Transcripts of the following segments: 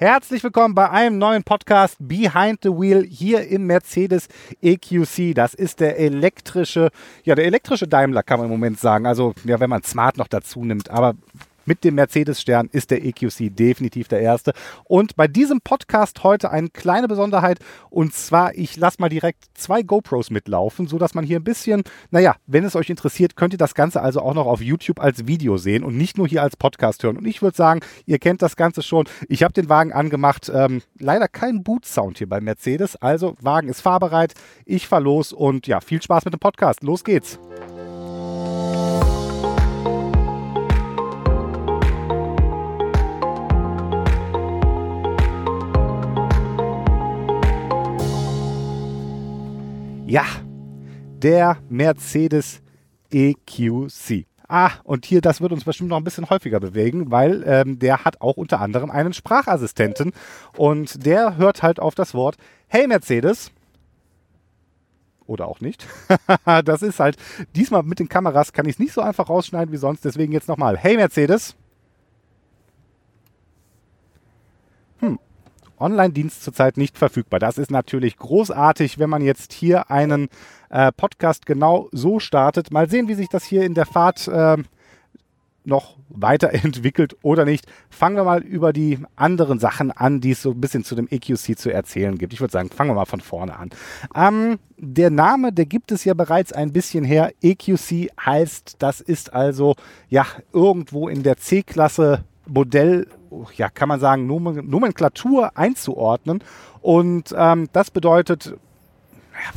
Herzlich willkommen bei einem neuen Podcast Behind the Wheel hier im Mercedes EQC. Das ist der elektrische, ja, der elektrische Daimler kann man im Moment sagen. Also, ja, wenn man Smart noch dazu nimmt. Aber mit dem Mercedes-Stern ist der EQC definitiv der erste. Und bei diesem Podcast heute eine kleine Besonderheit. Und zwar, ich lasse mal direkt zwei GoPros mitlaufen, sodass man hier ein bisschen, naja, wenn es euch interessiert, könnt ihr das Ganze also auch noch auf YouTube als Video sehen und nicht nur hier als Podcast hören. Und ich würde sagen, ihr kennt das Ganze schon. Ich habe den Wagen angemacht. Ähm, leider kein Boot-Sound hier bei Mercedes. Also, Wagen ist fahrbereit. Ich fahre los und ja, viel Spaß mit dem Podcast. Los geht's. Ja, der Mercedes EQC. Ah, und hier, das wird uns bestimmt noch ein bisschen häufiger bewegen, weil ähm, der hat auch unter anderem einen Sprachassistenten und der hört halt auf das Wort Hey Mercedes. Oder auch nicht. das ist halt, diesmal mit den Kameras kann ich es nicht so einfach rausschneiden wie sonst, deswegen jetzt nochmal. Hey Mercedes. Online-Dienst zurzeit nicht verfügbar. Das ist natürlich großartig, wenn man jetzt hier einen äh, Podcast genau so startet. Mal sehen, wie sich das hier in der Fahrt äh, noch weiterentwickelt oder nicht. Fangen wir mal über die anderen Sachen an, die es so ein bisschen zu dem EQC zu erzählen gibt. Ich würde sagen, fangen wir mal von vorne an. Ähm, der Name, der gibt es ja bereits ein bisschen her. EQC heißt, das ist also ja irgendwo in der C-Klasse Modell ja, kann man sagen, Nomenklatur einzuordnen. Und ähm, das bedeutet,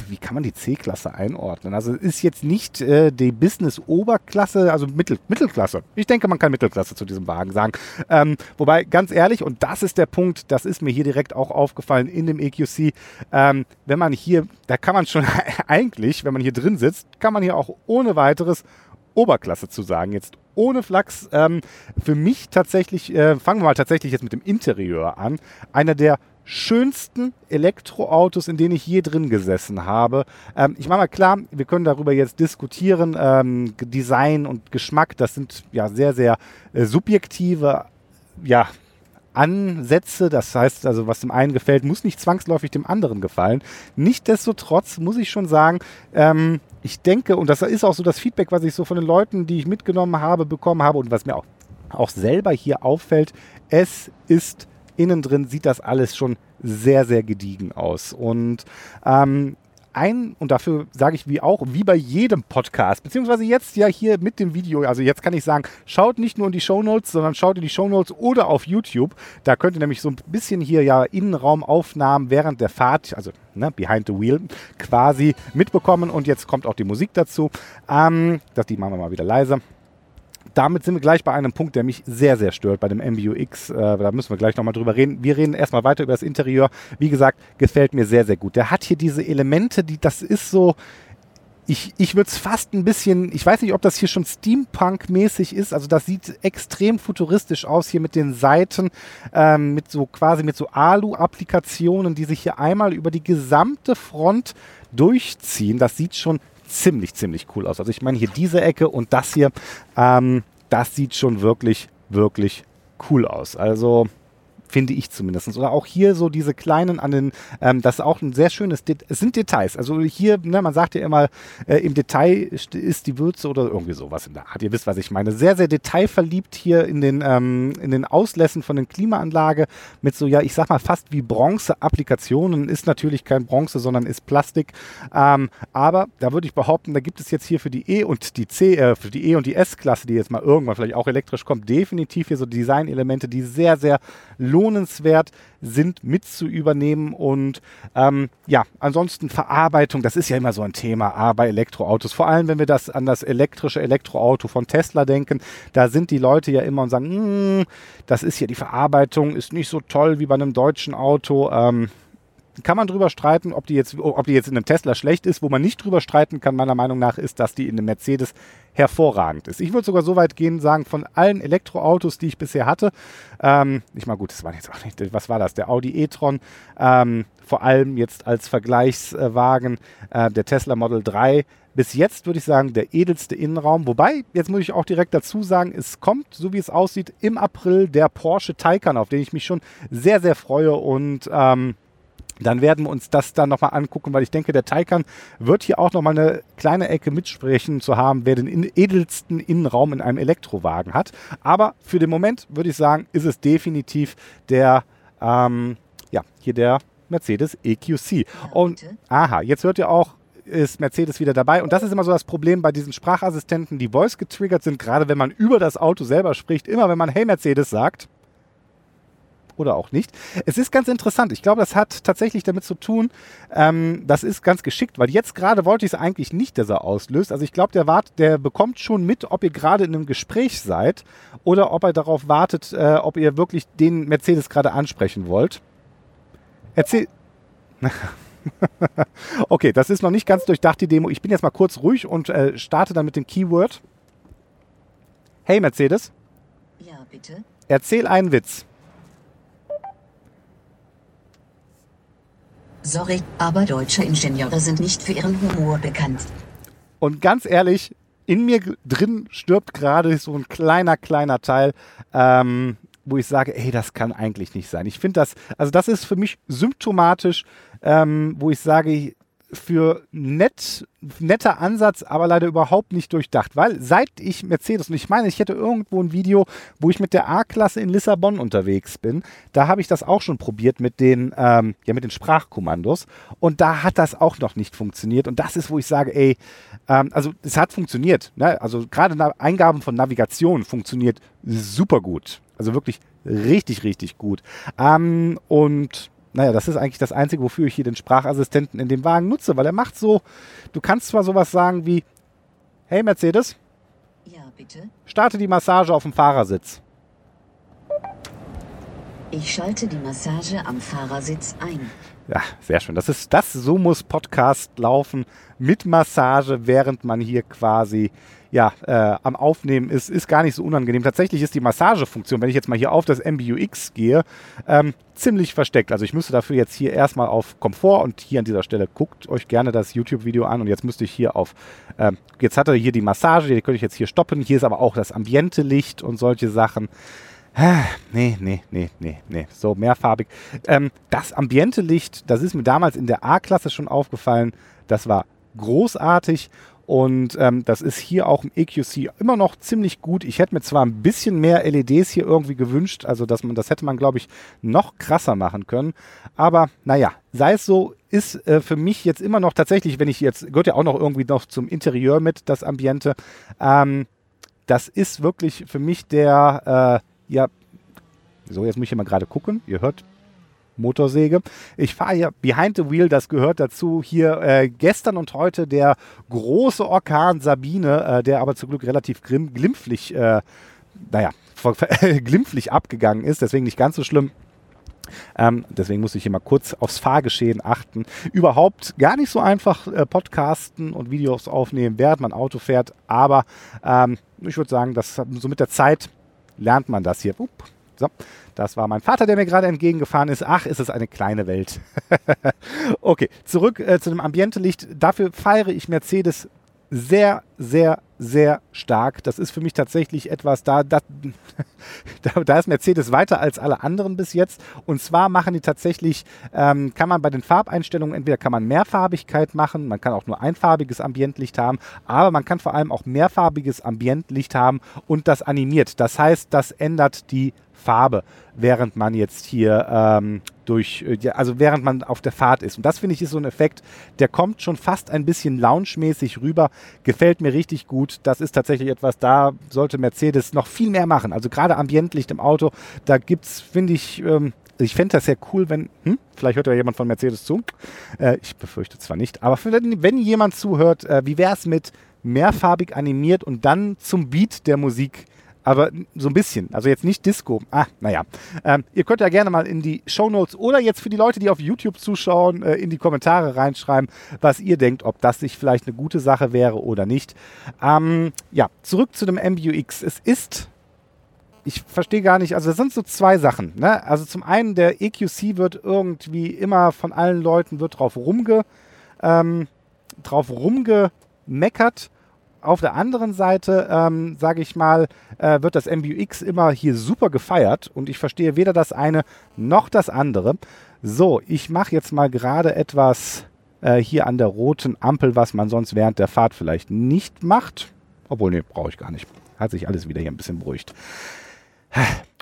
wie kann man die C-Klasse einordnen? Also ist jetzt nicht äh, die Business-Oberklasse, also Mittel, Mittelklasse. Ich denke, man kann Mittelklasse zu diesem Wagen sagen. Ähm, wobei, ganz ehrlich, und das ist der Punkt, das ist mir hier direkt auch aufgefallen in dem EQC, ähm, wenn man hier, da kann man schon eigentlich, wenn man hier drin sitzt, kann man hier auch ohne weiteres Oberklasse zu sagen. Jetzt ohne Flachs. Ähm, für mich tatsächlich, äh, fangen wir mal tatsächlich jetzt mit dem Interieur an. Einer der schönsten Elektroautos, in denen ich je drin gesessen habe. Ähm, ich mache mal klar, wir können darüber jetzt diskutieren. Ähm, Design und Geschmack, das sind ja sehr, sehr äh, subjektive ja, Ansätze. Das heißt also, was dem einen gefällt, muss nicht zwangsläufig dem anderen gefallen. Nichtsdestotrotz muss ich schon sagen, ähm, ich denke, und das ist auch so das Feedback, was ich so von den Leuten, die ich mitgenommen habe, bekommen habe und was mir auch, auch selber hier auffällt, es ist innen drin, sieht das alles schon sehr, sehr gediegen aus. Und ähm, ein, und dafür sage ich wie auch, wie bei jedem Podcast, beziehungsweise jetzt ja hier mit dem Video, also jetzt kann ich sagen, schaut nicht nur in die Shownotes, sondern schaut in die Shownotes oder auf YouTube. Da könnt ihr nämlich so ein bisschen hier ja Innenraumaufnahmen während der Fahrt, also ne, behind the wheel, quasi mitbekommen. Und jetzt kommt auch die Musik dazu. Ähm, das, die machen wir mal wieder leise damit sind wir gleich bei einem Punkt, der mich sehr, sehr stört bei dem MBUX. Äh, da müssen wir gleich nochmal drüber reden. Wir reden erstmal weiter über das Interieur. Wie gesagt, gefällt mir sehr, sehr gut. Der hat hier diese Elemente, die, das ist so, ich, ich würde es fast ein bisschen, ich weiß nicht, ob das hier schon Steampunk-mäßig ist. Also das sieht extrem futuristisch aus hier mit den Seiten, ähm, mit so quasi mit so Alu-Applikationen, die sich hier einmal über die gesamte Front durchziehen. Das sieht schon ziemlich, ziemlich cool aus. Also ich meine hier diese Ecke und das hier, ähm, das sieht schon wirklich, wirklich cool aus. Also finde ich zumindest. Oder auch hier so diese kleinen an den, ähm, das ist auch ein sehr schönes, Det es sind Details. Also hier, ne, man sagt ja immer, äh, im Detail ist die Würze oder irgendwie sowas in der Art. Ihr wisst, was ich meine. Sehr, sehr detailverliebt hier in den, ähm, in den Auslässen von den Klimaanlage mit so, ja, ich sag mal fast wie Bronze-Applikationen. Ist natürlich kein Bronze, sondern ist Plastik. Ähm, aber da würde ich behaupten, da gibt es jetzt hier für die E und die C, äh, für die E und die S-Klasse, die jetzt mal irgendwann vielleicht auch elektrisch kommt, definitiv hier so Designelemente, die sehr, sehr lohnen lohnenswert sind, mit zu übernehmen. Und ähm, ja, ansonsten Verarbeitung, das ist ja immer so ein Thema ah, bei Elektroautos. Vor allem, wenn wir das an das elektrische Elektroauto von Tesla denken, da sind die Leute ja immer und sagen, hm, das ist ja die Verarbeitung, ist nicht so toll wie bei einem deutschen Auto. Ähm, kann man drüber streiten, ob die, jetzt, ob die jetzt in einem Tesla schlecht ist. Wo man nicht drüber streiten kann, meiner Meinung nach, ist, dass die in einem Mercedes hervorragend ist. Ich würde sogar so weit gehen, sagen, von allen Elektroautos, die ich bisher hatte, ähm, ich mal gut, das war jetzt auch nicht, was war das? Der Audi e-tron, ähm, vor allem jetzt als Vergleichswagen äh, der Tesla Model 3, bis jetzt würde ich sagen, der edelste Innenraum. Wobei, jetzt muss ich auch direkt dazu sagen, es kommt, so wie es aussieht, im April der Porsche Taycan, auf den ich mich schon sehr, sehr freue. Und ähm, dann werden wir uns das dann nochmal angucken, weil ich denke, der Taycan wird hier auch nochmal eine kleine Ecke mitsprechen zu haben, wer den edelsten Innenraum in einem Elektrowagen hat. Aber für den Moment würde ich sagen, ist es definitiv der, ähm, ja, hier der Mercedes EQC. Und, aha, jetzt hört ihr auch, ist Mercedes wieder dabei. Und das ist immer so das Problem bei diesen Sprachassistenten, die voice getriggert sind, gerade wenn man über das Auto selber spricht. Immer wenn man Hey Mercedes sagt, oder auch nicht. Es ist ganz interessant. Ich glaube, das hat tatsächlich damit zu tun, ähm, das ist ganz geschickt, weil jetzt gerade wollte ich es eigentlich nicht, dass er auslöst. Also ich glaube, der, wart, der bekommt schon mit, ob ihr gerade in einem Gespräch seid oder ob er darauf wartet, äh, ob ihr wirklich den Mercedes gerade ansprechen wollt. Erzähl. okay, das ist noch nicht ganz durchdacht, die Demo. Ich bin jetzt mal kurz ruhig und äh, starte dann mit dem Keyword. Hey Mercedes. Ja, bitte. Erzähl einen Witz. Sorry, aber deutsche Ingenieure sind nicht für ihren Humor bekannt. Und ganz ehrlich, in mir drin stirbt gerade so ein kleiner, kleiner Teil. Ähm, wo ich sage, ey, das kann eigentlich nicht sein. Ich finde das, also das ist für mich symptomatisch, ähm, wo ich sage, für nett, netter Ansatz, aber leider überhaupt nicht durchdacht. Weil seit ich Mercedes, und ich meine, ich hätte irgendwo ein Video, wo ich mit der A-Klasse in Lissabon unterwegs bin, da habe ich das auch schon probiert mit den, ähm, ja, mit den Sprachkommandos. Und da hat das auch noch nicht funktioniert. Und das ist, wo ich sage, ey, ähm, also es hat funktioniert. Ne? Also gerade Eingaben von Navigation funktioniert super gut. Also wirklich richtig, richtig gut. Ähm, und naja, das ist eigentlich das Einzige, wofür ich hier den Sprachassistenten in dem Wagen nutze, weil er macht so, du kannst zwar sowas sagen wie, hey Mercedes, Ja, bitte. starte die Massage auf dem Fahrersitz. Ich schalte die Massage am Fahrersitz ein. Ja, sehr schön. Das ist das, so muss Podcast laufen mit Massage, während man hier quasi ja, äh, am Aufnehmen ist, ist gar nicht so unangenehm. Tatsächlich ist die Massagefunktion, wenn ich jetzt mal hier auf das MBUX gehe, ähm, ziemlich versteckt. Also ich müsste dafür jetzt hier erstmal auf Komfort und hier an dieser Stelle guckt euch gerne das YouTube-Video an und jetzt müsste ich hier auf, ähm, jetzt hat er hier die Massage, die könnte ich jetzt hier stoppen. Hier ist aber auch das Ambiente-Licht und solche Sachen. Nee, nee, nee, nee, nee. So mehrfarbig. Ähm, das Ambiente-Licht, das ist mir damals in der A-Klasse schon aufgefallen. Das war großartig. Und ähm, das ist hier auch im EQC immer noch ziemlich gut. Ich hätte mir zwar ein bisschen mehr LEDs hier irgendwie gewünscht, also dass man, das hätte man, glaube ich, noch krasser machen können. Aber naja, sei es so, ist äh, für mich jetzt immer noch tatsächlich, wenn ich jetzt, gehört ja auch noch irgendwie noch zum Interieur mit, das Ambiente. Ähm, das ist wirklich für mich der, äh, ja, so, jetzt muss ich mal gerade gucken. Ihr hört Motorsäge. Ich fahre hier behind the wheel, das gehört dazu. Hier äh, gestern und heute der große Orkan Sabine, äh, der aber zum Glück relativ grimm, glimpflich, äh, naja, glimpflich abgegangen ist, deswegen nicht ganz so schlimm. Ähm, deswegen muss ich hier mal kurz aufs Fahrgeschehen achten. Überhaupt gar nicht so einfach äh, podcasten und Videos aufnehmen, während man Auto fährt. Aber ähm, ich würde sagen, dass so mit der Zeit lernt man das hier. Upp, so. Das war mein Vater, der mir gerade entgegengefahren ist. Ach, ist es eine kleine Welt. okay, zurück äh, zu dem Ambientelicht. Dafür feiere ich Mercedes sehr, sehr, sehr stark. Das ist für mich tatsächlich etwas, da, da, da, ist Mercedes weiter als alle anderen bis jetzt. Und zwar machen die tatsächlich, ähm, kann man bei den Farbeinstellungen, entweder kann man Mehrfarbigkeit machen, man kann auch nur einfarbiges Ambientlicht haben, aber man kann vor allem auch mehrfarbiges Ambientlicht haben und das animiert. Das heißt, das ändert die Farbe, während man jetzt hier ähm, durch, äh, also während man auf der Fahrt ist. Und das finde ich ist so ein Effekt, der kommt schon fast ein bisschen lounge-mäßig rüber, gefällt mir richtig gut. Das ist tatsächlich etwas, da sollte Mercedes noch viel mehr machen. Also gerade Ambientlicht im Auto, da gibt es, finde ich, ähm, ich fände das sehr cool, wenn, hm, vielleicht hört ja jemand von Mercedes zu. Äh, ich befürchte zwar nicht, aber wenn, wenn jemand zuhört, äh, wie wäre es mit mehrfarbig animiert und dann zum Beat der Musik aber so ein bisschen. Also jetzt nicht Disco. Ah, naja. Ähm, ihr könnt ja gerne mal in die Show Notes oder jetzt für die Leute, die auf YouTube zuschauen, äh, in die Kommentare reinschreiben, was ihr denkt, ob das sich vielleicht eine gute Sache wäre oder nicht. Ähm, ja, zurück zu dem MBUX. Es ist ich verstehe gar nicht, also das sind so zwei Sachen. Ne? Also zum einen, der EQC wird irgendwie immer von allen Leuten wird drauf rumge, ähm, drauf rumge meckert. Auf der anderen Seite, ähm, sage ich mal, äh, wird das MBUX immer hier super gefeiert und ich verstehe weder das eine noch das andere. So, ich mache jetzt mal gerade etwas äh, hier an der roten Ampel, was man sonst während der Fahrt vielleicht nicht macht. Obwohl, nee, brauche ich gar nicht. Hat sich alles wieder hier ein bisschen beruhigt.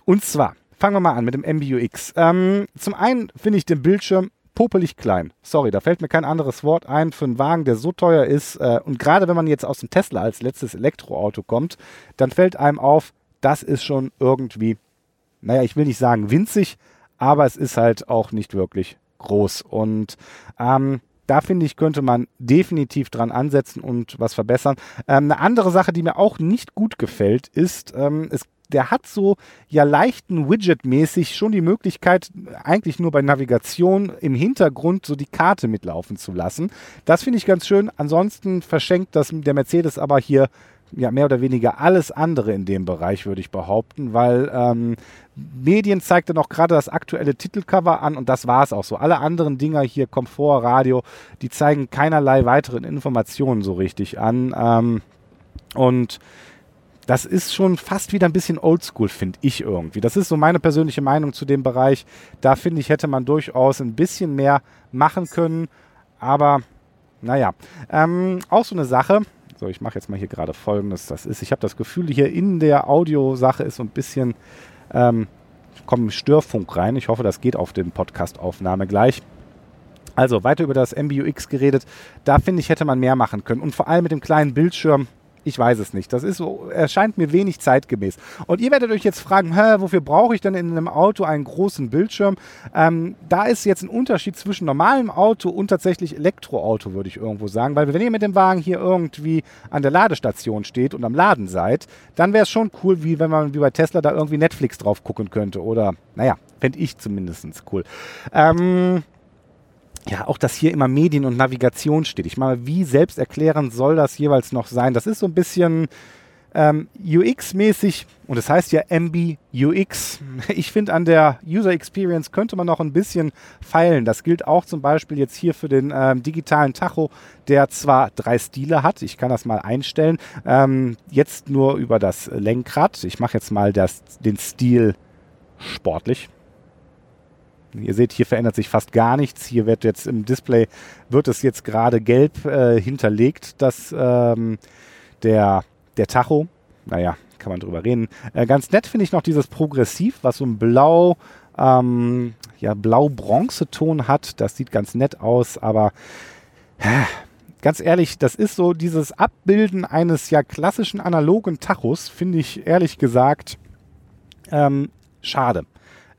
Und zwar, fangen wir mal an mit dem MBUX. Ähm, zum einen finde ich den Bildschirm popelig klein. Sorry, da fällt mir kein anderes Wort ein für einen Wagen, der so teuer ist. Äh, und gerade wenn man jetzt aus dem Tesla als letztes Elektroauto kommt, dann fällt einem auf, das ist schon irgendwie, naja, ich will nicht sagen winzig, aber es ist halt auch nicht wirklich groß. Und ähm, da finde ich, könnte man definitiv dran ansetzen und was verbessern. Ähm, eine andere Sache, die mir auch nicht gut gefällt, ist, ähm, es der hat so ja leichten Widget-mäßig schon die Möglichkeit, eigentlich nur bei Navigation im Hintergrund so die Karte mitlaufen zu lassen. Das finde ich ganz schön. Ansonsten verschenkt das der Mercedes aber hier ja mehr oder weniger alles andere in dem Bereich, würde ich behaupten, weil ähm, Medien zeigte noch gerade das aktuelle Titelcover an und das war es auch so. Alle anderen Dinger hier, Komfort, Radio, die zeigen keinerlei weiteren Informationen so richtig an. Ähm, und das ist schon fast wieder ein bisschen oldschool, finde ich irgendwie. Das ist so meine persönliche Meinung zu dem Bereich. Da finde ich, hätte man durchaus ein bisschen mehr machen können. Aber naja, ähm, auch so eine Sache, so, ich mache jetzt mal hier gerade folgendes. Das ist, ich habe das Gefühl, hier in der Audiosache ist so ein bisschen, ähm, kommt Störfunk rein. Ich hoffe, das geht auf den Podcast-Aufnahme gleich. Also weiter über das MBUX geredet. Da finde ich, hätte man mehr machen können. Und vor allem mit dem kleinen Bildschirm ich weiß es nicht. Das ist so, erscheint mir wenig zeitgemäß. Und ihr werdet euch jetzt fragen, Hä, wofür brauche ich denn in einem Auto einen großen Bildschirm? Ähm, da ist jetzt ein Unterschied zwischen normalem Auto und tatsächlich Elektroauto, würde ich irgendwo sagen. Weil wenn ihr mit dem Wagen hier irgendwie an der Ladestation steht und am Laden seid, dann wäre es schon cool, wie wenn man wie bei Tesla da irgendwie Netflix drauf gucken könnte. Oder, naja, fände ich zumindest cool. Ähm, ja, auch dass hier immer Medien und Navigation steht. Ich meine, wie selbsterklärend soll das jeweils noch sein? Das ist so ein bisschen ähm, UX-mäßig und das heißt ja MB UX. Ich finde, an der User Experience könnte man noch ein bisschen feilen. Das gilt auch zum Beispiel jetzt hier für den ähm, digitalen Tacho, der zwar drei Stile hat. Ich kann das mal einstellen. Ähm, jetzt nur über das Lenkrad. Ich mache jetzt mal das, den Stil sportlich. Ihr seht, hier verändert sich fast gar nichts. Hier wird jetzt im Display, wird es jetzt gerade gelb äh, hinterlegt, dass ähm, der, der Tacho, naja, kann man drüber reden. Äh, ganz nett finde ich noch dieses Progressiv, was so ein blau, ähm, ja, blau-bronze-Ton hat. Das sieht ganz nett aus, aber äh, ganz ehrlich, das ist so dieses Abbilden eines ja klassischen analogen Tachos, finde ich ehrlich gesagt ähm, schade.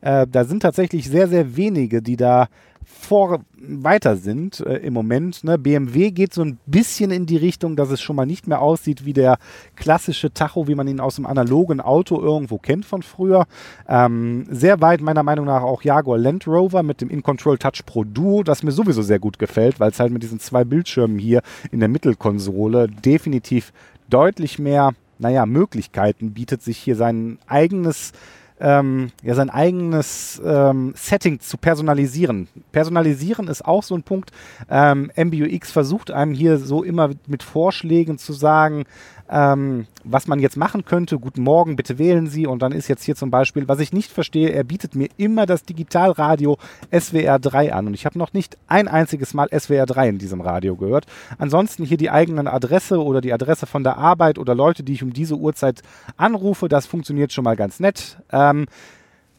Äh, da sind tatsächlich sehr, sehr wenige, die da vor weiter sind äh, im Moment. Ne? BMW geht so ein bisschen in die Richtung, dass es schon mal nicht mehr aussieht wie der klassische Tacho, wie man ihn aus dem analogen Auto irgendwo kennt von früher. Ähm, sehr weit meiner Meinung nach auch Jaguar Land Rover mit dem In-Control Touch Pro Duo, das mir sowieso sehr gut gefällt, weil es halt mit diesen zwei Bildschirmen hier in der Mittelkonsole definitiv deutlich mehr, naja, Möglichkeiten bietet, sich hier sein eigenes ähm, ja, sein eigenes ähm, Setting zu personalisieren. Personalisieren ist auch so ein Punkt. Ähm, MBUX versucht einem hier so immer mit Vorschlägen zu sagen, ähm, was man jetzt machen könnte. Guten Morgen, bitte wählen Sie. Und dann ist jetzt hier zum Beispiel, was ich nicht verstehe, er bietet mir immer das Digitalradio SWR 3 an. Und ich habe noch nicht ein einziges Mal SWR 3 in diesem Radio gehört. Ansonsten hier die eigene Adresse oder die Adresse von der Arbeit oder Leute, die ich um diese Uhrzeit anrufe. Das funktioniert schon mal ganz nett. Ähm,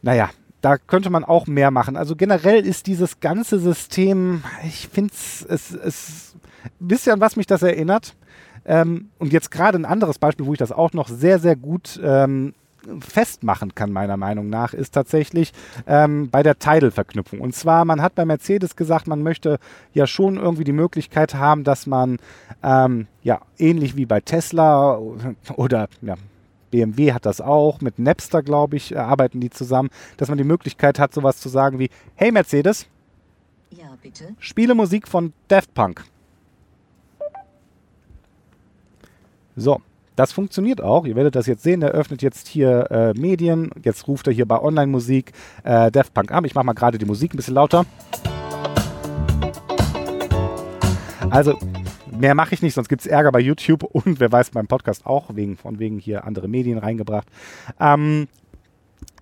naja, da könnte man auch mehr machen. Also generell ist dieses ganze System, ich finde es, es, wisst ihr, an was mich das erinnert? Ähm, und jetzt gerade ein anderes Beispiel, wo ich das auch noch sehr, sehr gut ähm, festmachen kann, meiner Meinung nach, ist tatsächlich ähm, bei der Tidal-Verknüpfung. Und zwar, man hat bei Mercedes gesagt, man möchte ja schon irgendwie die Möglichkeit haben, dass man ähm, ja ähnlich wie bei Tesla oder ja, BMW hat das auch, mit Napster, glaube ich, arbeiten die zusammen, dass man die Möglichkeit hat, sowas zu sagen wie, hey Mercedes, ja, bitte. spiele Musik von Daft Punk. So, das funktioniert auch. Ihr werdet das jetzt sehen. Er öffnet jetzt hier äh, Medien. Jetzt ruft er hier bei Online-Musik äh, Daft Punk an. Ich mache mal gerade die Musik ein bisschen lauter. Also, mehr mache ich nicht, sonst gibt es Ärger bei YouTube und wer weiß beim Podcast auch, wegen, von wegen hier andere Medien reingebracht. Ähm,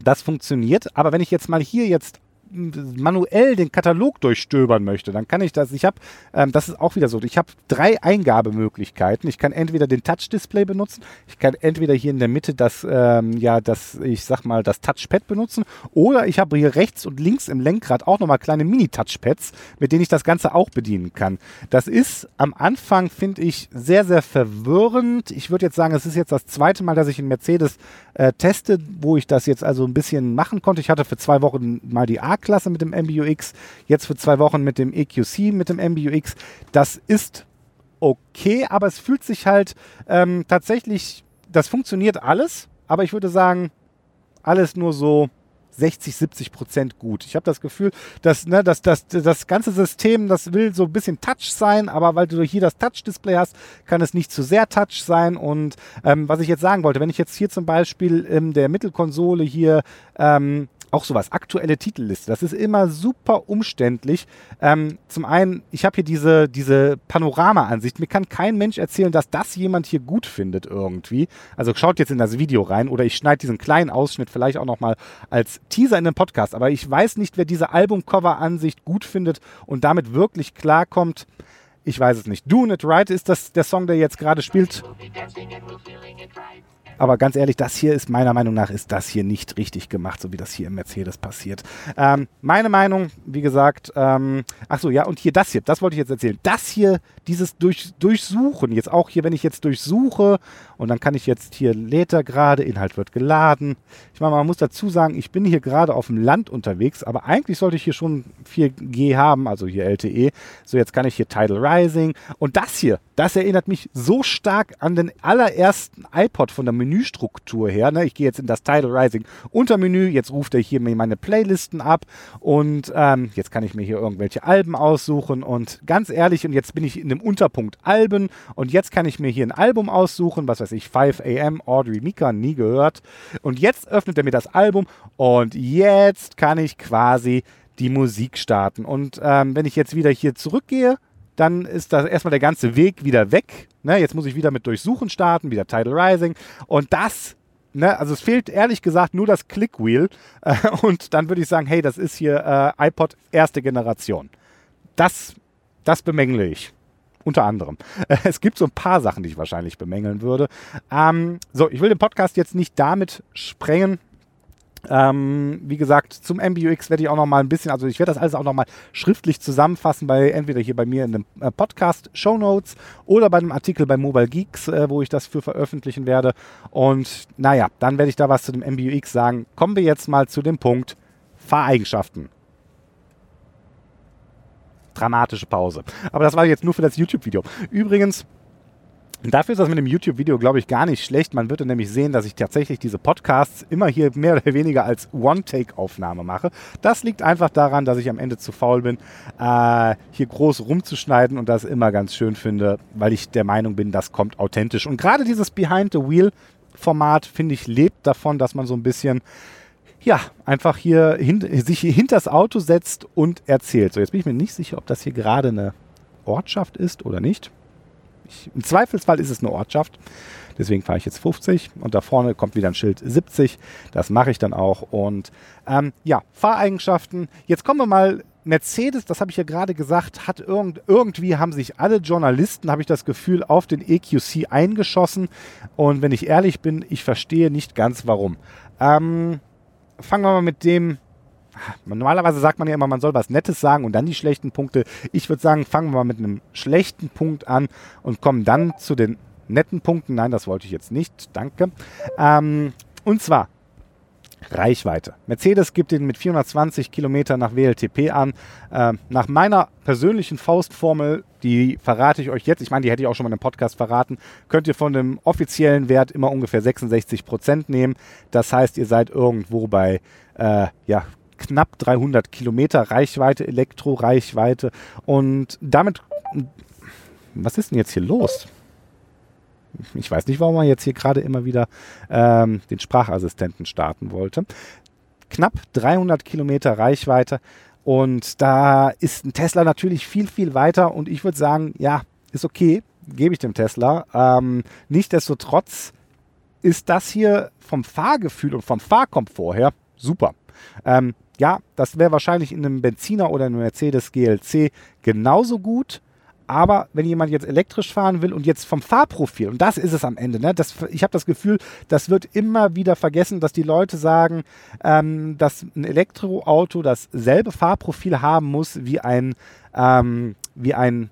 das funktioniert, aber wenn ich jetzt mal hier jetzt manuell den Katalog durchstöbern möchte, dann kann ich das. Ich habe, ähm, das ist auch wieder so, ich habe drei Eingabemöglichkeiten. Ich kann entweder den Touch-Display benutzen, ich kann entweder hier in der Mitte das, ähm, ja, das, ich sag mal, das Touchpad benutzen, oder ich habe hier rechts und links im Lenkrad auch nochmal kleine Mini-Touchpads, mit denen ich das Ganze auch bedienen kann. Das ist am Anfang, finde ich, sehr, sehr verwirrend. Ich würde jetzt sagen, es ist jetzt das zweite Mal, dass ich in Mercedes äh, teste, wo ich das jetzt also ein bisschen machen konnte. Ich hatte für zwei Wochen mal die A klasse mit dem MBUX, jetzt für zwei Wochen mit dem EQC mit dem MBUX. Das ist okay, aber es fühlt sich halt ähm, tatsächlich, das funktioniert alles, aber ich würde sagen, alles nur so 60, 70 Prozent gut. Ich habe das Gefühl, dass, ne, dass, dass das ganze System, das will so ein bisschen Touch sein, aber weil du hier das Touch-Display hast, kann es nicht zu sehr Touch sein. Und ähm, was ich jetzt sagen wollte, wenn ich jetzt hier zum Beispiel in der Mittelkonsole hier ähm, auch sowas, aktuelle Titelliste. Das ist immer super umständlich. Ähm, zum einen, ich habe hier diese, diese Panorama-Ansicht. Mir kann kein Mensch erzählen, dass das jemand hier gut findet irgendwie. Also schaut jetzt in das Video rein oder ich schneide diesen kleinen Ausschnitt vielleicht auch nochmal als Teaser in den Podcast. Aber ich weiß nicht, wer diese Albumcover-Ansicht gut findet und damit wirklich klarkommt. Ich weiß es nicht. Doing It Right ist das der Song, der jetzt gerade spielt. Aber ganz ehrlich, das hier ist meiner Meinung nach, ist das hier nicht richtig gemacht, so wie das hier im Mercedes passiert. Ähm, meine Meinung, wie gesagt, ähm, ach so, ja, und hier das hier, das wollte ich jetzt erzählen. Das hier, dieses durch, Durchsuchen, jetzt auch hier, wenn ich jetzt durchsuche und dann kann ich jetzt hier lädt er gerade, Inhalt wird geladen. Ich meine, man muss dazu sagen, ich bin hier gerade auf dem Land unterwegs, aber eigentlich sollte ich hier schon 4G haben, also hier LTE. So, jetzt kann ich hier Tidal Rising und das hier, das erinnert mich so stark an den allerersten iPod von der Menüstruktur her. Ne? Ich gehe jetzt in das Tidal Rising Untermenü, jetzt ruft er hier mir meine Playlisten ab und ähm, jetzt kann ich mir hier irgendwelche Alben aussuchen und ganz ehrlich, und jetzt bin ich in dem Unterpunkt Alben und jetzt kann ich mir hier ein Album aussuchen, was weiß ich, 5 AM, Audrey Mika, nie gehört. Und jetzt öffnet er mir das Album und jetzt kann ich quasi die Musik starten. Und ähm, wenn ich jetzt wieder hier zurückgehe, dann ist das erstmal der ganze Weg wieder weg. Ne, jetzt muss ich wieder mit Durchsuchen starten, wieder Tidal Rising. Und das, ne, also es fehlt ehrlich gesagt nur das Clickwheel. Äh, und dann würde ich sagen, hey, das ist hier äh, iPod erste Generation. Das, das bemängle ich. Unter anderem. Es gibt so ein paar Sachen, die ich wahrscheinlich bemängeln würde. Ähm, so, ich will den Podcast jetzt nicht damit sprengen. Ähm, wie gesagt, zum MBUX werde ich auch noch mal ein bisschen, also ich werde das alles auch noch mal schriftlich zusammenfassen, bei entweder hier bei mir in dem äh, Podcast Show Notes oder bei einem Artikel bei Mobile Geeks, äh, wo ich das für veröffentlichen werde. Und naja, dann werde ich da was zu dem MBUX sagen. Kommen wir jetzt mal zu dem Punkt Fahreigenschaften. Dramatische Pause. Aber das war jetzt nur für das YouTube-Video. Übrigens, Dafür ist das mit dem YouTube-Video, glaube ich, gar nicht schlecht. Man würde nämlich sehen, dass ich tatsächlich diese Podcasts immer hier mehr oder weniger als One-Take-Aufnahme mache. Das liegt einfach daran, dass ich am Ende zu faul bin, äh, hier groß rumzuschneiden und das immer ganz schön finde, weil ich der Meinung bin, das kommt authentisch. Und gerade dieses Behind-the-Wheel-Format, finde ich, lebt davon, dass man so ein bisschen ja, einfach hier hin, sich hinters Auto setzt und erzählt. So, jetzt bin ich mir nicht sicher, ob das hier gerade eine Ortschaft ist oder nicht. Ich, Im Zweifelsfall ist es eine Ortschaft. Deswegen fahre ich jetzt 50 und da vorne kommt wieder ein Schild 70. Das mache ich dann auch. Und ähm, ja, Fahreigenschaften. Jetzt kommen wir mal. Mercedes, das habe ich ja gerade gesagt, hat irgend, irgendwie haben sich alle Journalisten, habe ich das Gefühl, auf den EQC eingeschossen. Und wenn ich ehrlich bin, ich verstehe nicht ganz warum. Ähm, fangen wir mal mit dem Normalerweise sagt man ja immer, man soll was Nettes sagen und dann die schlechten Punkte. Ich würde sagen, fangen wir mal mit einem schlechten Punkt an und kommen dann zu den netten Punkten. Nein, das wollte ich jetzt nicht. Danke. Ähm, und zwar Reichweite. Mercedes gibt den mit 420 Kilometern nach WLTP an. Äh, nach meiner persönlichen Faustformel, die verrate ich euch jetzt, ich meine, die hätte ich auch schon mal im Podcast verraten, könnt ihr von dem offiziellen Wert immer ungefähr 66 Prozent nehmen. Das heißt, ihr seid irgendwo bei äh, ja, knapp 300 Kilometer Reichweite, Elektroreichweite. Und damit, was ist denn jetzt hier los? Ich weiß nicht, warum man jetzt hier gerade immer wieder ähm, den Sprachassistenten starten wollte. Knapp 300 Kilometer Reichweite. Und da ist ein Tesla natürlich viel, viel weiter. Und ich würde sagen, ja, ist okay, gebe ich dem Tesla. Ähm, Nichtsdestotrotz ist das hier vom Fahrgefühl und vom Fahrkomfort her super. Ähm, ja, das wäre wahrscheinlich in einem Benziner oder einem Mercedes GLC genauso gut. Aber wenn jemand jetzt elektrisch fahren will und jetzt vom Fahrprofil, und das ist es am Ende, ne, das, ich habe das Gefühl, das wird immer wieder vergessen, dass die Leute sagen, ähm, dass ein Elektroauto dasselbe Fahrprofil haben muss wie ein, ähm, wie ein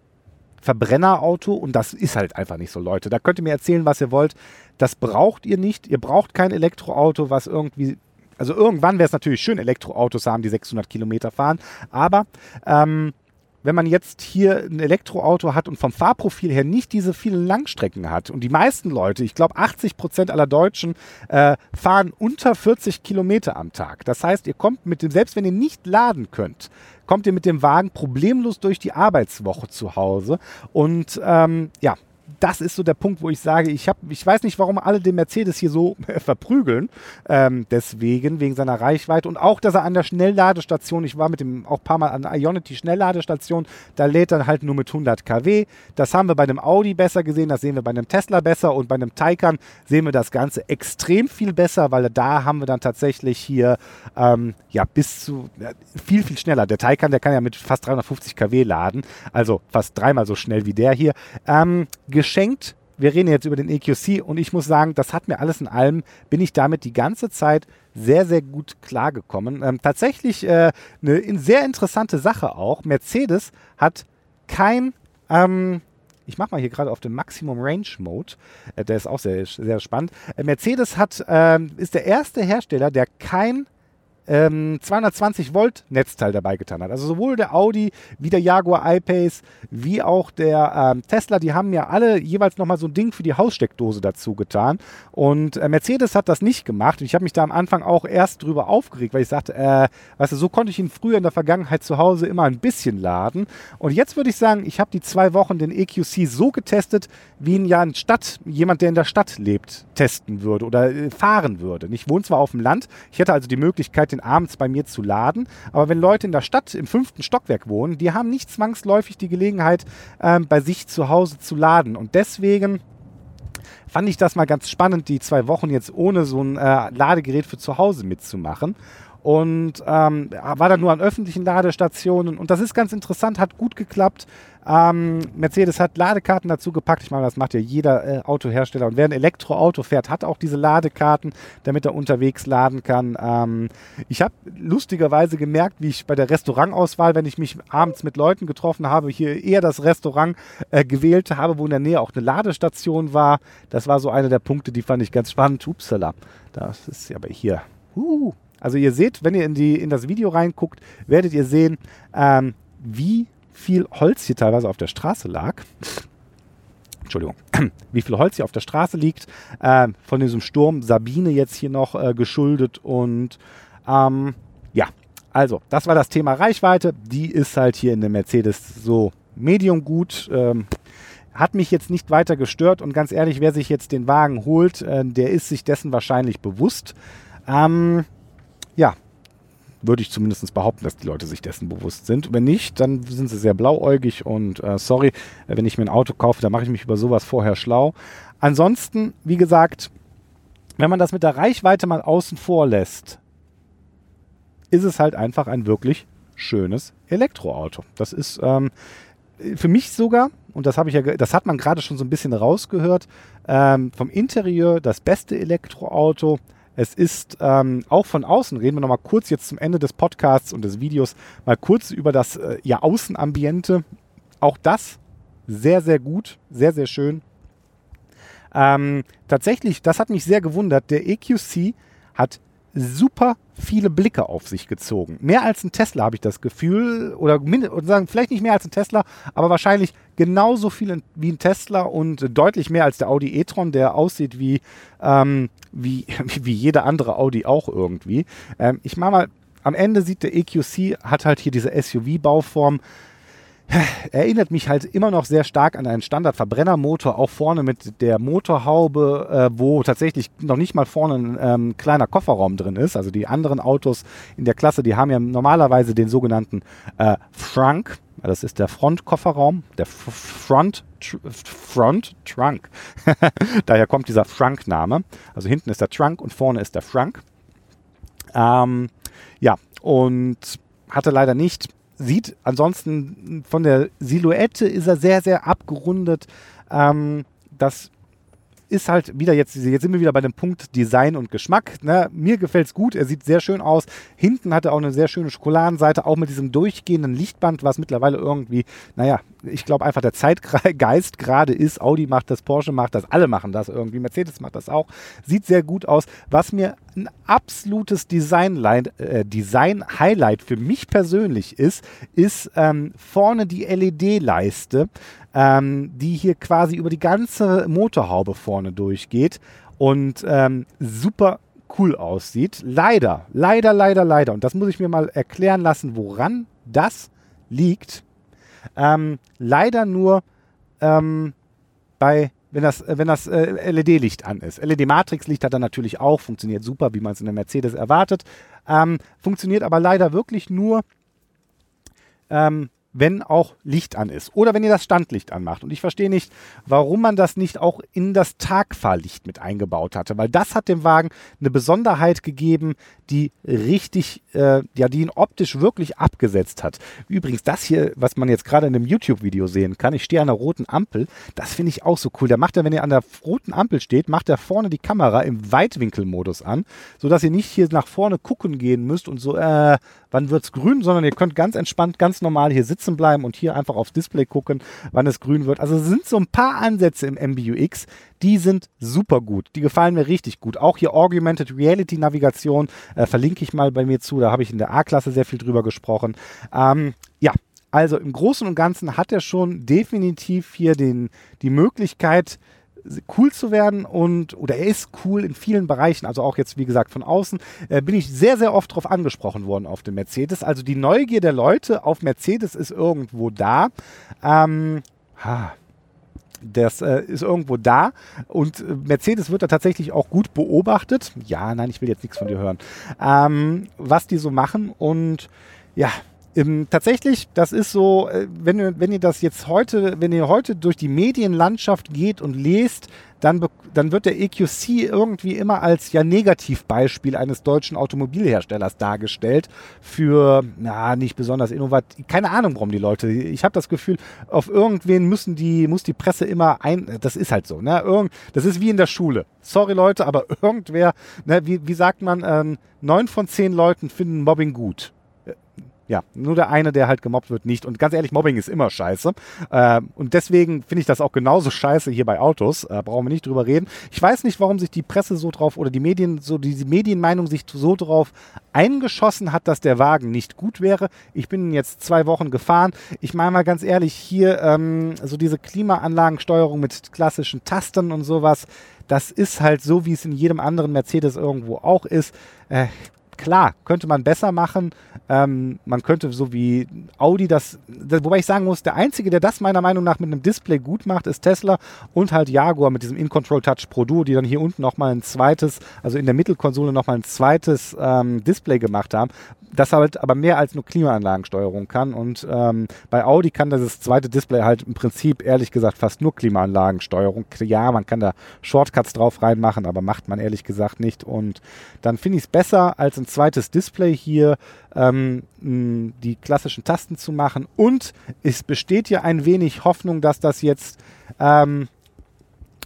Verbrennerauto und das ist halt einfach nicht so, Leute. Da könnt ihr mir erzählen, was ihr wollt. Das braucht ihr nicht. Ihr braucht kein Elektroauto, was irgendwie also irgendwann wäre es natürlich schön, Elektroautos haben, die 600 Kilometer fahren. Aber ähm, wenn man jetzt hier ein Elektroauto hat und vom Fahrprofil her nicht diese vielen Langstrecken hat und die meisten Leute, ich glaube 80 Prozent aller Deutschen, äh, fahren unter 40 Kilometer am Tag. Das heißt, ihr kommt mit dem, selbst wenn ihr nicht laden könnt, kommt ihr mit dem Wagen problemlos durch die Arbeitswoche zu Hause. Und ähm, ja, das ist so der Punkt, wo ich sage, ich, hab, ich weiß nicht, warum alle den Mercedes hier so verprügeln. Ähm, deswegen, wegen seiner Reichweite und auch, dass er an der Schnellladestation, ich war mit dem auch ein paar Mal an der Ionity Schnellladestation, da lädt er halt nur mit 100 kW. Das haben wir bei einem Audi besser gesehen, das sehen wir bei einem Tesla besser und bei einem Taycan sehen wir das Ganze extrem viel besser, weil da haben wir dann tatsächlich hier ähm, ja bis zu ja, viel, viel schneller. Der Taycan, der kann ja mit fast 350 kW laden, also fast dreimal so schnell wie der hier. Ähm, geschenkt. Wir reden jetzt über den EQC und ich muss sagen, das hat mir alles in allem, bin ich damit die ganze Zeit sehr, sehr gut klargekommen. Ähm, tatsächlich äh, eine sehr interessante Sache auch. Mercedes hat kein, ähm, ich mache mal hier gerade auf den Maximum Range Mode, äh, der ist auch sehr, sehr spannend. Äh, Mercedes hat, ähm, ist der erste Hersteller, der kein ähm, 220 Volt Netzteil dabei getan hat. Also sowohl der Audi wie der Jaguar I-Pace wie auch der ähm, Tesla, die haben ja alle jeweils nochmal so ein Ding für die Haussteckdose dazu getan. Und äh, Mercedes hat das nicht gemacht. Und ich habe mich da am Anfang auch erst drüber aufgeregt, weil ich sagte, äh, weißt du, so konnte ich ihn früher in der Vergangenheit zu Hause immer ein bisschen laden. Und jetzt würde ich sagen, ich habe die zwei Wochen den EQC so getestet, wie ihn ja in Stadt, jemand, der in der Stadt lebt, testen würde oder äh, fahren würde. Ich wohne zwar auf dem Land, ich hätte also die Möglichkeit, den den abends bei mir zu laden. Aber wenn Leute in der Stadt im fünften Stockwerk wohnen, die haben nicht zwangsläufig die Gelegenheit, ähm, bei sich zu Hause zu laden. Und deswegen fand ich das mal ganz spannend, die zwei Wochen jetzt ohne so ein äh, Ladegerät für zu Hause mitzumachen und ähm, war dann nur an öffentlichen Ladestationen und das ist ganz interessant, hat gut geklappt. Ähm, Mercedes hat Ladekarten dazu gepackt. Ich meine, das macht ja jeder äh, Autohersteller. Und wer ein Elektroauto fährt, hat auch diese Ladekarten, damit er unterwegs laden kann. Ähm, ich habe lustigerweise gemerkt, wie ich bei der Restaurantauswahl, wenn ich mich abends mit Leuten getroffen habe, hier eher das Restaurant äh, gewählt habe, wo in der Nähe auch eine Ladestation war. Das war so einer der Punkte, die fand ich ganz spannend. Upsala, das ist aber hier. Uh, also ihr seht, wenn ihr in, die, in das Video reinguckt, werdet ihr sehen, ähm, wie viel Holz hier teilweise auf der Straße lag. Entschuldigung, wie viel Holz hier auf der Straße liegt, äh, von diesem Sturm Sabine jetzt hier noch äh, geschuldet. Und ähm, ja, also, das war das Thema Reichweite. Die ist halt hier in der Mercedes so medium gut. Ähm, hat mich jetzt nicht weiter gestört und ganz ehrlich, wer sich jetzt den Wagen holt, äh, der ist sich dessen wahrscheinlich bewusst. Ähm, ja, würde ich zumindest behaupten, dass die Leute sich dessen bewusst sind. Wenn nicht, dann sind sie sehr blauäugig und äh, sorry, äh, wenn ich mir ein Auto kaufe, dann mache ich mich über sowas vorher schlau. Ansonsten, wie gesagt, wenn man das mit der Reichweite mal außen vor lässt, ist es halt einfach ein wirklich schönes Elektroauto. Das ist ähm, für mich sogar, und das habe ich ja, das hat man gerade schon so ein bisschen rausgehört, ähm, vom Interieur das beste Elektroauto es ist ähm, auch von außen, reden wir nochmal kurz jetzt zum Ende des Podcasts und des Videos, mal kurz über das äh, ja, Außenambiente. Auch das sehr, sehr gut, sehr, sehr schön. Ähm, tatsächlich, das hat mich sehr gewundert. Der EQC hat super viele Blicke auf sich gezogen. Mehr als ein Tesla habe ich das Gefühl, oder, sagen, vielleicht nicht mehr als ein Tesla, aber wahrscheinlich genauso viel wie ein Tesla und deutlich mehr als der Audi e-tron, der aussieht wie, ähm, wie, wie jede andere Audi auch irgendwie. Ähm, ich mache mal, am Ende sieht der EQC, hat halt hier diese SUV-Bauform, erinnert mich halt immer noch sehr stark an einen Standard-Verbrennermotor, auch vorne mit der Motorhaube, äh, wo tatsächlich noch nicht mal vorne ein ähm, kleiner Kofferraum drin ist. Also die anderen Autos in der Klasse, die haben ja normalerweise den sogenannten äh, Frunk, Das ist der Frontkofferraum, der Front, Front Trunk. Daher kommt dieser Trunk-Name. Also hinten ist der Trunk und vorne ist der Frunk. Ähm, ja, und hatte leider nicht. Sieht ansonsten von der Silhouette ist er sehr, sehr abgerundet. Ähm, das ist halt wieder jetzt, jetzt sind wir wieder bei dem Punkt Design und Geschmack. Ne? Mir gefällt es gut, er sieht sehr schön aus. Hinten hat er auch eine sehr schöne Schokoladenseite, auch mit diesem durchgehenden Lichtband, was mittlerweile irgendwie, naja, ich glaube einfach der Zeitgeist gerade ist. Audi macht das, Porsche macht das, alle machen das irgendwie. Mercedes macht das auch. Sieht sehr gut aus. Was mir ein absolutes Design-Highlight äh, Design für mich persönlich ist, ist ähm, vorne die LED-Leiste, ähm, die hier quasi über die ganze Motorhaube vorne durchgeht und ähm, super cool aussieht. Leider, leider, leider, leider. Und das muss ich mir mal erklären lassen, woran das liegt ähm, leider nur ähm, bei wenn das, wenn das äh, LED-Licht an ist. LED-Matrix-Licht hat er natürlich auch, funktioniert super, wie man es in der Mercedes erwartet. Ähm, funktioniert aber leider wirklich nur, ähm, wenn auch Licht an ist oder wenn ihr das Standlicht anmacht. Und ich verstehe nicht, warum man das nicht auch in das Tagfahrlicht mit eingebaut hatte, weil das hat dem Wagen eine Besonderheit gegeben, die richtig, äh, ja, die ihn optisch wirklich abgesetzt hat. Übrigens, das hier, was man jetzt gerade in dem YouTube-Video sehen kann, ich stehe an einer roten Ampel, das finde ich auch so cool. Der macht er, wenn ihr an der roten Ampel steht, macht er vorne die Kamera im Weitwinkelmodus an, sodass ihr nicht hier nach vorne gucken gehen müsst und so, äh, wann wird es grün, sondern ihr könnt ganz entspannt, ganz normal hier sitzen bleiben und hier einfach aufs Display gucken, wann es grün wird. Also sind so ein paar Ansätze im MBUX, die sind super gut. Die gefallen mir richtig gut. Auch hier Augmented Reality Navigation äh, verlinke ich mal bei mir zu. Da habe ich in der A-Klasse sehr viel drüber gesprochen. Ähm, ja, also im Großen und Ganzen hat er schon definitiv hier den, die Möglichkeit, cool zu werden und oder er ist cool in vielen Bereichen, also auch jetzt wie gesagt von außen, äh, bin ich sehr, sehr oft darauf angesprochen worden auf den Mercedes. Also die Neugier der Leute auf Mercedes ist irgendwo da. Ähm, ha, das äh, ist irgendwo da und äh, Mercedes wird da tatsächlich auch gut beobachtet. Ja, nein, ich will jetzt nichts von dir hören. Ähm, was die so machen und ja, ähm, tatsächlich, das ist so, äh, wenn, wenn ihr das jetzt heute, wenn ihr heute durch die Medienlandschaft geht und lest, dann, dann wird der EQC irgendwie immer als ja Negativbeispiel eines deutschen Automobilherstellers dargestellt für, na, nicht besonders innovativ. Keine Ahnung, warum die Leute. Ich habe das Gefühl, auf irgendwen müssen die, muss die Presse immer ein. Das ist halt so, ne? Irgend, das ist wie in der Schule. Sorry, Leute, aber irgendwer, ne, wie, wie sagt man, ähm, neun von zehn Leuten finden Mobbing gut. Ja, nur der eine, der halt gemobbt wird, nicht. Und ganz ehrlich, Mobbing ist immer scheiße. Äh, und deswegen finde ich das auch genauso scheiße hier bei Autos. Äh, brauchen wir nicht drüber reden. Ich weiß nicht, warum sich die Presse so drauf oder die Medien, so diese Medienmeinung sich so drauf eingeschossen hat, dass der Wagen nicht gut wäre. Ich bin jetzt zwei Wochen gefahren. Ich meine mal ganz ehrlich, hier ähm, so diese Klimaanlagensteuerung mit klassischen Tasten und sowas, das ist halt so, wie es in jedem anderen Mercedes irgendwo auch ist. Äh, klar, könnte man besser machen. Ähm, man könnte so wie Audi das, das, wobei ich sagen muss, der einzige, der das meiner Meinung nach mit einem Display gut macht, ist Tesla und halt Jaguar mit diesem In-Control Touch Pro Duo, die dann hier unten nochmal ein zweites, also in der Mittelkonsole nochmal ein zweites ähm, Display gemacht haben, das halt aber mehr als nur Klimaanlagensteuerung kann. Und ähm, bei Audi kann das zweite Display halt im Prinzip, ehrlich gesagt, fast nur Klimaanlagensteuerung. Ja, man kann da Shortcuts drauf reinmachen, aber macht man ehrlich gesagt nicht. Und dann finde ich es besser, als ein zweites Display hier ähm, die klassischen Tasten zu machen. Und es besteht ja ein wenig Hoffnung, dass das jetzt ähm,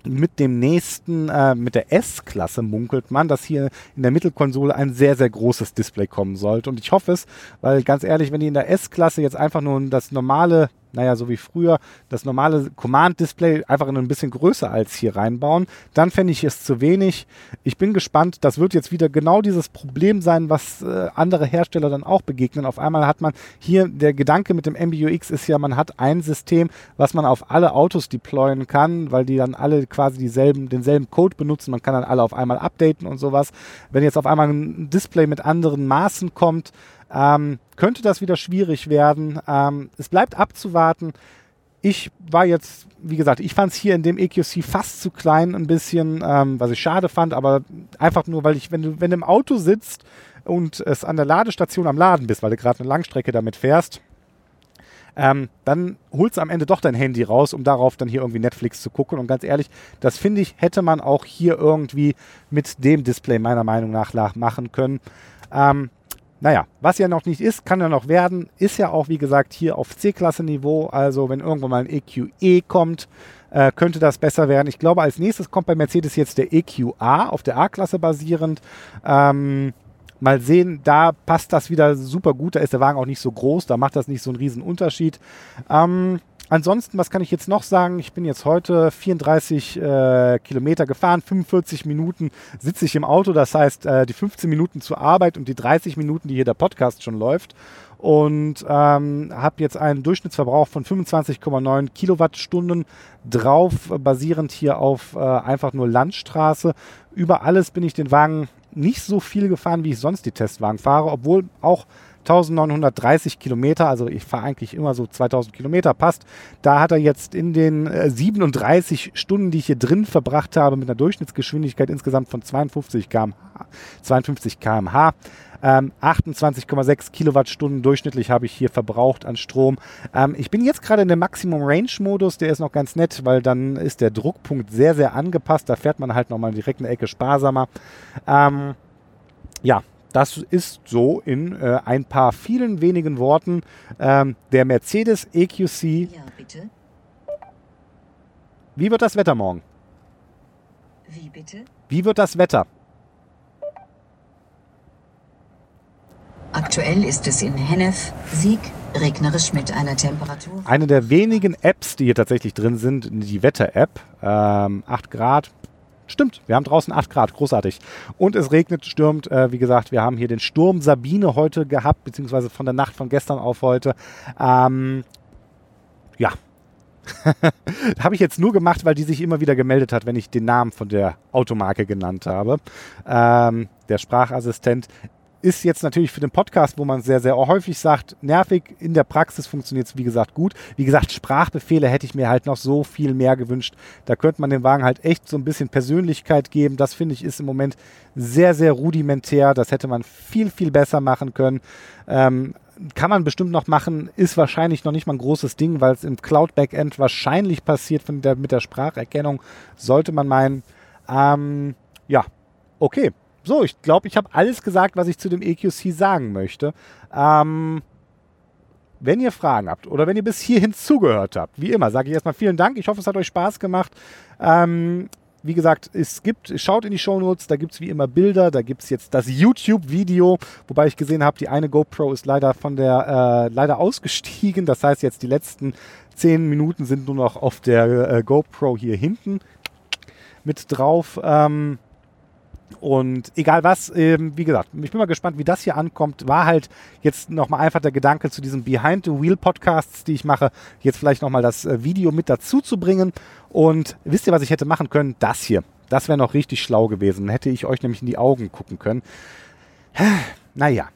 mit dem nächsten, äh, mit der S-Klasse munkelt man, dass hier in der Mittelkonsole ein sehr, sehr großes Display kommen sollte. Und ich hoffe es, weil ganz ehrlich, wenn die in der S-Klasse jetzt einfach nur das normale naja, so wie früher, das normale Command-Display einfach ein bisschen größer als hier reinbauen, dann fände ich es zu wenig. Ich bin gespannt, das wird jetzt wieder genau dieses Problem sein, was äh, andere Hersteller dann auch begegnen. Auf einmal hat man hier, der Gedanke mit dem MBUX ist ja, man hat ein System, was man auf alle Autos deployen kann, weil die dann alle quasi dieselben, denselben Code benutzen. Man kann dann alle auf einmal updaten und sowas. Wenn jetzt auf einmal ein Display mit anderen Maßen kommt, ähm, könnte das wieder schwierig werden. Ähm, es bleibt abzuwarten. Ich war jetzt, wie gesagt, ich fand es hier in dem EQC fast zu klein ein bisschen, ähm, was ich schade fand, aber einfach nur, weil ich, wenn du, wenn du im Auto sitzt und es an der Ladestation am Laden bist, weil du gerade eine Langstrecke damit fährst, ähm, dann holst du am Ende doch dein Handy raus, um darauf dann hier irgendwie Netflix zu gucken. Und ganz ehrlich, das finde ich, hätte man auch hier irgendwie mit dem Display meiner Meinung nach machen können. Ähm, naja, was ja noch nicht ist, kann ja noch werden, ist ja auch, wie gesagt, hier auf C-Klasse-Niveau. Also, wenn irgendwann mal ein EQE e kommt, äh, könnte das besser werden. Ich glaube, als nächstes kommt bei Mercedes jetzt der EQA auf der A-Klasse basierend. Ähm, mal sehen, da passt das wieder super gut. Da ist der Wagen auch nicht so groß, da macht das nicht so einen riesen Unterschied. Ähm, ansonsten, was kann ich jetzt noch sagen? Ich bin jetzt heute 34 äh, Kilometer gefahren, 45 Minuten sitze ich im Auto, das heißt äh, die 15 Minuten zur Arbeit und die 30 Minuten, die hier der Podcast schon läuft. Und ähm, habe jetzt einen Durchschnittsverbrauch von 25,9 Kilowattstunden drauf, basierend hier auf äh, einfach nur Landstraße. Über alles bin ich den Wagen nicht so viel gefahren, wie ich sonst die Testwagen fahre, obwohl auch 1930 Kilometer, also ich fahre eigentlich immer so 2000 Kilometer, passt. Da hat er jetzt in den äh, 37 Stunden, die ich hier drin verbracht habe, mit einer Durchschnittsgeschwindigkeit insgesamt von 52 km/h, 52 km/h ähm, 28,6 Kilowattstunden durchschnittlich habe ich hier verbraucht an Strom. Ähm, ich bin jetzt gerade in dem Maximum Range Modus, der ist noch ganz nett, weil dann ist der Druckpunkt sehr, sehr angepasst. Da fährt man halt nochmal direkt eine Ecke sparsamer. Ähm, ja, das ist so in äh, ein paar vielen wenigen Worten ähm, der Mercedes EQC. Ja, bitte. Wie wird das Wetter morgen? Wie bitte? Wie wird das Wetter? Aktuell ist es in Hennef, Sieg, regnerisch mit einer Temperatur. Eine der wenigen Apps, die hier tatsächlich drin sind, die Wetter-App. Ähm, 8 Grad. Stimmt, wir haben draußen 8 Grad, großartig. Und es regnet, stürmt. Äh, wie gesagt, wir haben hier den Sturm Sabine heute gehabt, beziehungsweise von der Nacht von gestern auf heute. Ähm, ja, habe ich jetzt nur gemacht, weil die sich immer wieder gemeldet hat, wenn ich den Namen von der Automarke genannt habe. Ähm, der Sprachassistent ist jetzt natürlich für den Podcast, wo man sehr, sehr häufig sagt, nervig. In der Praxis funktioniert es, wie gesagt, gut. Wie gesagt, Sprachbefehle hätte ich mir halt noch so viel mehr gewünscht. Da könnte man dem Wagen halt echt so ein bisschen Persönlichkeit geben. Das finde ich ist im Moment sehr, sehr rudimentär. Das hätte man viel, viel besser machen können. Ähm, kann man bestimmt noch machen, ist wahrscheinlich noch nicht mal ein großes Ding, weil es im Cloud-Backend wahrscheinlich passiert von der, mit der Spracherkennung, sollte man meinen. Ähm, ja, okay. So, ich glaube, ich habe alles gesagt, was ich zu dem EQC sagen möchte. Ähm, wenn ihr Fragen habt oder wenn ihr bis hierhin zugehört habt, wie immer, sage ich erstmal vielen Dank. Ich hoffe, es hat euch Spaß gemacht. Ähm, wie gesagt, es gibt, schaut in die Shownotes, da gibt es wie immer Bilder, da gibt es jetzt das YouTube-Video, wobei ich gesehen habe, die eine GoPro ist leider von der, äh, leider ausgestiegen. Das heißt, jetzt die letzten zehn Minuten sind nur noch auf der äh, GoPro hier hinten mit drauf. Ähm, und egal was, ähm, wie gesagt, ich bin mal gespannt, wie das hier ankommt. War halt jetzt nochmal einfach der Gedanke zu diesen Behind the Wheel Podcasts, die ich mache, jetzt vielleicht nochmal das äh, Video mit dazu zu bringen. Und wisst ihr, was ich hätte machen können? Das hier. Das wäre noch richtig schlau gewesen. Hätte ich euch nämlich in die Augen gucken können. Naja,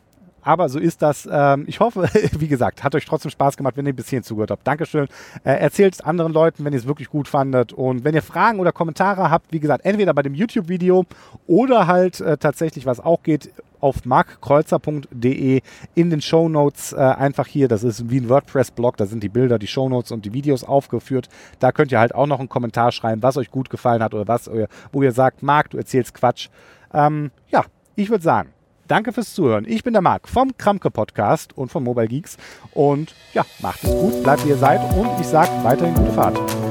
aber so ist das. Ähm, ich hoffe, wie gesagt, hat euch trotzdem Spaß gemacht, wenn ihr bis hierhin zugehört habt. Dankeschön. Äh, Erzählt es anderen Leuten, wenn ihr es wirklich gut fandet. Und wenn ihr Fragen oder Kommentare habt, wie gesagt, entweder bei dem YouTube-Video oder halt äh, tatsächlich, was auch geht, auf markkreuzer.de in den Show Notes äh, einfach hier, das ist wie ein WordPress-Blog, da sind die Bilder, die Show Notes und die Videos aufgeführt. Da könnt ihr halt auch noch einen Kommentar schreiben, was euch gut gefallen hat oder was, wo ihr sagt, Marc, du erzählst Quatsch. Ähm, ja, ich würde sagen, Danke fürs Zuhören. Ich bin der Marc vom Kramke Podcast und von Mobile Geeks. Und ja, macht es gut, bleibt wie ihr seid und ich sage weiterhin gute Fahrt.